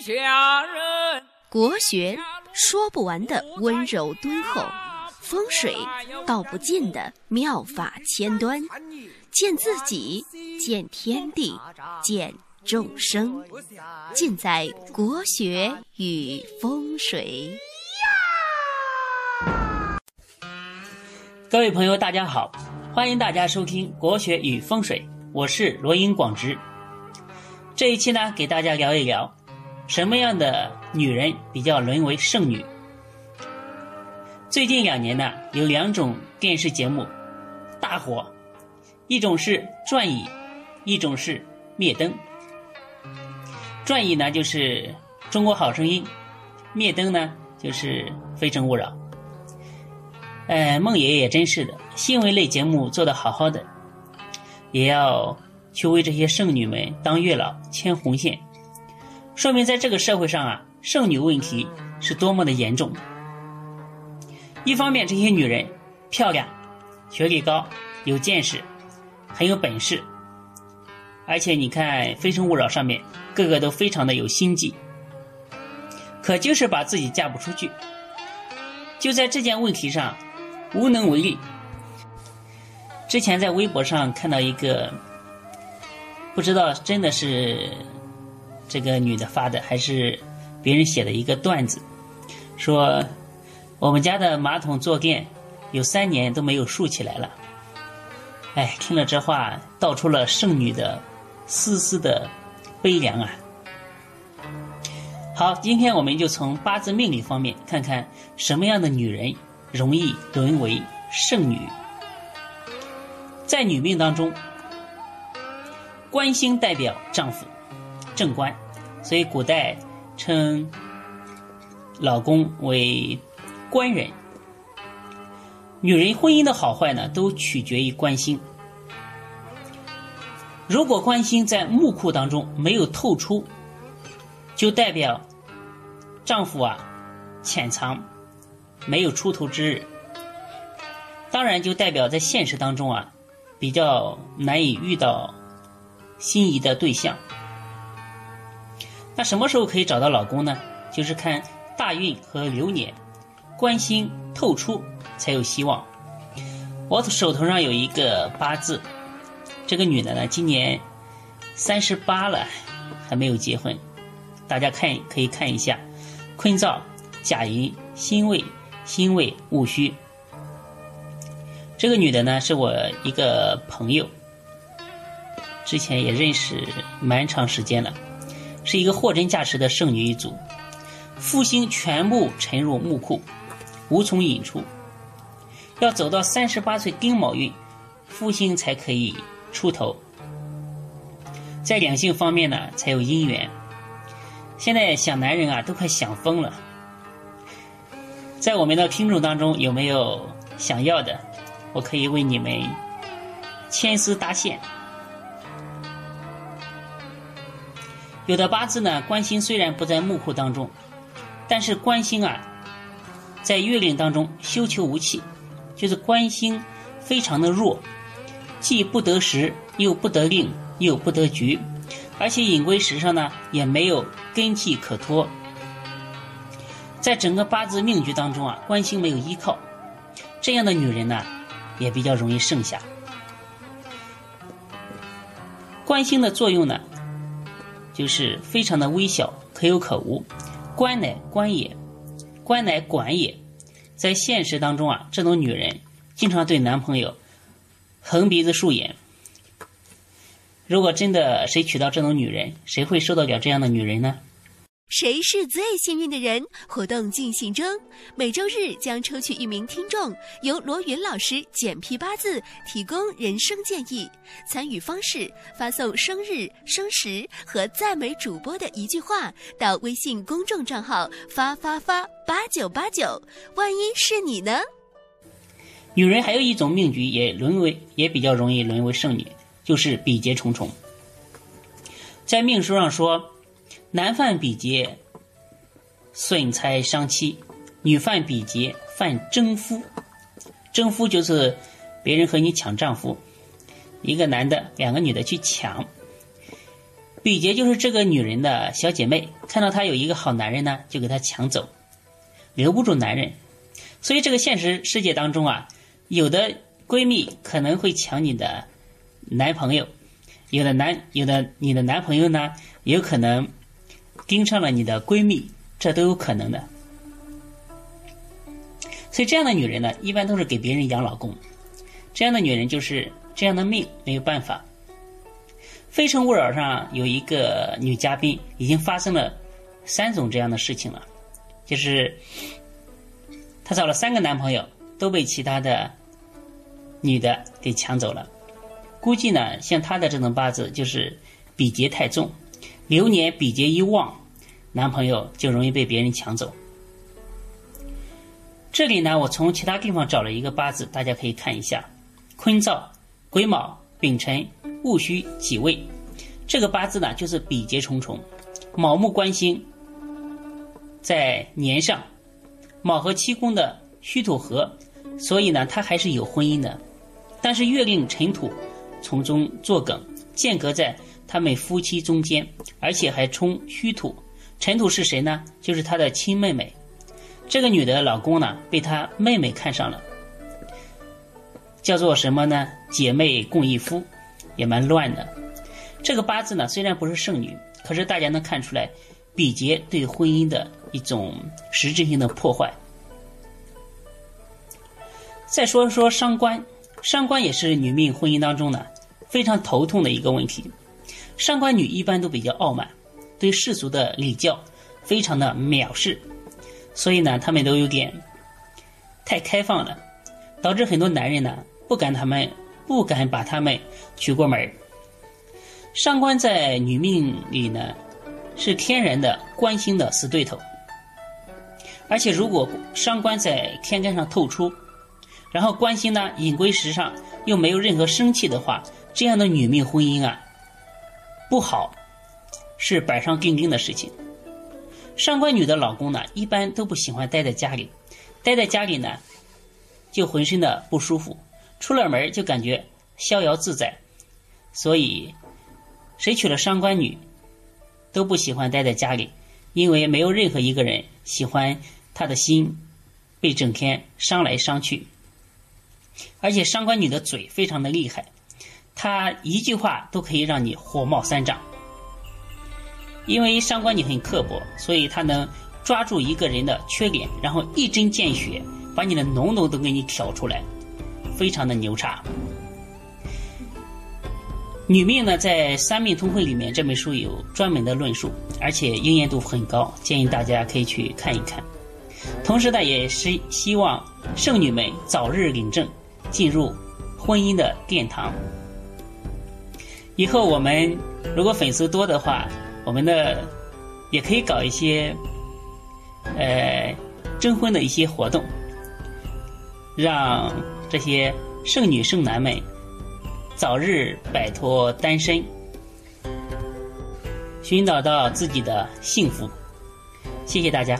下人。国学说不完的温柔敦厚，风水道不尽的妙法千端，见自己，见天地，见众生，尽在国学与风水。各位朋友，大家好，欢迎大家收听《国学与风水》，我是罗英广直。这一期呢，给大家聊一聊什么样的女人比较沦为剩女。最近两年呢，有两种电视节目大火，一种是《转椅》，一种是《灭灯》。《转椅》呢就是《中国好声音》，《灭灯》呢就是《非诚勿扰》。呃，孟爷爷真是的，新闻类节目做得好好的，也要去为这些剩女们当月老牵红线，说明在这个社会上啊，剩女问题是多么的严重。一方面，这些女人漂亮、学历高、有见识、很有本事，而且你看《非诚勿扰》上面个个都非常的有心计，可就是把自己嫁不出去。就在这件问题上。无能为力。之前在微博上看到一个，不知道真的是这个女的发的，还是别人写的一个段子，说我们家的马桶坐垫有三年都没有竖起来了。哎，听了这话，道出了剩女的丝丝的悲凉啊。好，今天我们就从八字命理方面看看什么样的女人。容易沦为剩女，在女命当中，官星代表丈夫，正官，所以古代称老公为官人。女人婚姻的好坏呢，都取决于官星。如果官星在木库当中没有透出，就代表丈夫啊潜藏。没有出头之日，当然就代表在现实当中啊，比较难以遇到心仪的对象。那什么时候可以找到老公呢？就是看大运和流年，官星透出才有希望。我手头上有一个八字，这个女的呢，今年三十八了，还没有结婚。大家看可以看一下，坤燥、甲寅、辛未。辛未戊戌，这个女的呢是我一个朋友，之前也认识蛮长时间了，是一个货真价实的剩女一族，复星全部沉入墓库，无从引出，要走到三十八岁丁卯运，复星才可以出头，在两性方面呢才有姻缘，现在想男人啊都快想疯了。在我们的听众当中，有没有想要的？我可以为你们牵丝搭线。有的八字呢，官星虽然不在木库当中，但是官星啊，在月令当中休囚无气，就是官星非常的弱，既不得时，又不得令，又不得局，而且隐归时上呢，也没有根气可托。在整个八字命局当中啊，官星没有依靠，这样的女人呢，也比较容易剩下。官星的作用呢，就是非常的微小，可有可无。官乃官也，官乃管也。在现实当中啊，这种女人经常对男朋友横鼻子竖眼。如果真的谁娶到这种女人，谁会受得了这样的女人呢？谁是最幸运的人？活动进行中，每周日将抽取一名听众，由罗云老师简批八字，提供人生建议。参与方式：发送生日、生时和赞美主播的一句话到微信公众账号发发发八九八九。万一是你呢？女人还有一种命局也沦为，也比较容易沦为剩女，就是比劫重重。在命书上说。男犯比劫，损财伤妻；女犯比劫，犯征夫。征夫就是别人和你抢丈夫，一个男的，两个女的去抢。比劫就是这个女人的小姐妹，看到她有一个好男人呢，就给她抢走，留不住男人。所以这个现实世界当中啊，有的闺蜜可能会抢你的男朋友，有的男有的你的男朋友呢，有可能盯上了你的闺蜜，这都有可能的。所以这样的女人呢，一般都是给别人养老公。这样的女人就是这样的命，没有办法。《非诚勿扰》上有一个女嘉宾，已经发生了三种这样的事情了，就是她找了三个男朋友，都被其他的女的给抢走了。估计呢，像她的这种八字就是比劫太重，流年比劫一旺，男朋友就容易被别人抢走。这里呢，我从其他地方找了一个八字，大家可以看一下：坤燥、癸卯、丙辰。戊戌己未，这个八字呢，就是比劫重重，卯木官星在年上，卯和七宫的戌土合，所以呢，他还是有婚姻的。但是月令辰土从中作梗，间隔在他们夫妻中间，而且还冲戌土。辰土是谁呢？就是他的亲妹妹。这个女的老公呢，被她妹妹看上了，叫做什么呢？姐妹共一夫。也蛮乱的。这个八字呢，虽然不是剩女，可是大家能看出来，比劫对婚姻的一种实质性的破坏。再说说伤官，伤官也是女命婚姻当中呢非常头痛的一个问题。上官女一般都比较傲慢，对世俗的礼教非常的藐视，所以呢，他们都有点太开放了，导致很多男人呢不敢他们。不敢把他们娶过门上官在女命里呢，是天然的官星的死对头。而且如果伤官在天干上透出，然后官星呢隐归时上又没有任何生气的话，这样的女命婚姻啊不好，是板上钉钉的事情。上官女的老公呢，一般都不喜欢待在家里，待在家里呢就浑身的不舒服。出了门就感觉逍遥自在，所以谁娶了上官女都不喜欢待在家里，因为没有任何一个人喜欢他的心被整天伤来伤去。而且上官女的嘴非常的厉害，他一句话都可以让你火冒三丈。因为伤官女很刻薄，所以她能抓住一个人的缺点，然后一针见血，把你的脓脓都给你挑出来。非常的牛叉。女命呢，在《三命通会》里面这本书有专门的论述，而且应验度很高，建议大家可以去看一看。同时呢，也是希望剩女们早日领证，进入婚姻的殿堂。以后我们如果粉丝多的话，我们的也可以搞一些呃征婚的一些活动，让。这些剩女剩男们早日摆脱单身，寻找到自己的幸福。谢谢大家。